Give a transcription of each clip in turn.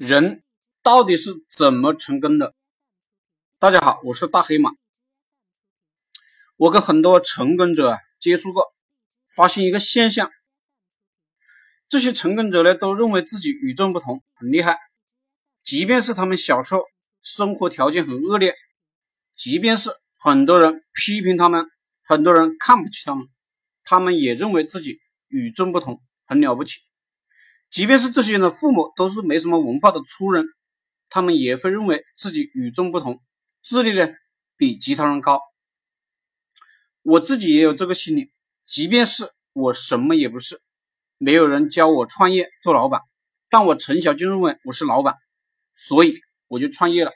人到底是怎么成功的？大家好，我是大黑马。我跟很多成功者接触过，发现一个现象：这些成功者呢，都认为自己与众不同，很厉害。即便是他们小时候生活条件很恶劣，即便是很多人批评他们，很多人看不起他们，他们也认为自己与众不同，很了不起。即便是这些人的父母都是没什么文化的粗人，他们也会认为自己与众不同，智力呢比其他人高。我自己也有这个心理，即便是我什么也不是，没有人教我创业做老板，但我从小就认为我是老板，所以我就创业了。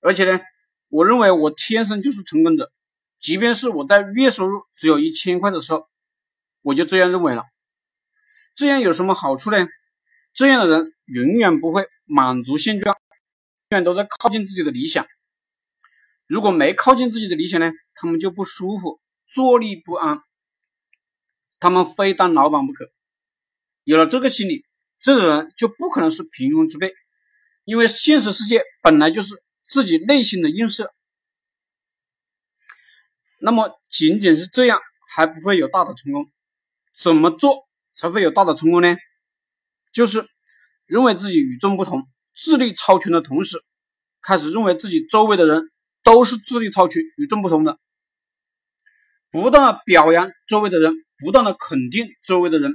而且呢，我认为我天生就是成功者，即便是我在月收入只有一千块的时候，我就这样认为了。这样有什么好处呢？这样的人永远不会满足现状，永远都在靠近自己的理想。如果没靠近自己的理想呢，他们就不舒服，坐立不安，他们非当老板不可。有了这个心理，这个人就不可能是平庸之辈，因为现实世界本来就是自己内心的映射。那么仅仅是这样还不会有大的成功，怎么做？才会有大的成功呢？就是认为自己与众不同、智力超群的同时，开始认为自己周围的人都是智力超群、与众不同的，不断的表扬周围的人，不断的肯定周围的人。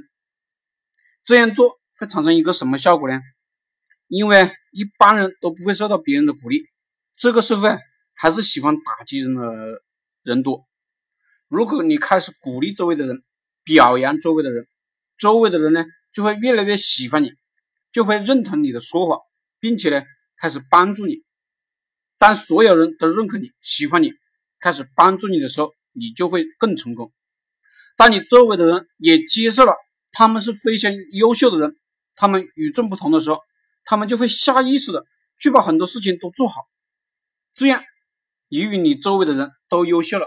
这样做会产生一个什么效果呢？因为一般人都不会受到别人的鼓励，这个社会还是喜欢打击人的人多。如果你开始鼓励周围的人，表扬周围的人，周围的人呢，就会越来越喜欢你，就会认同你的说法，并且呢，开始帮助你。当所有人都认可你、喜欢你、开始帮助你的时候，你就会更成功。当你周围的人也接受了他们是非常优秀的人，他们与众不同的时候，他们就会下意识的去把很多事情都做好。这样，你与你周围的人都优秀了，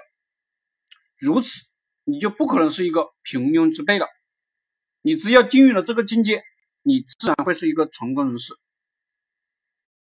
如此你就不可能是一个平庸之辈了。你只要进入了这个境界，你自然会是一个成功人士。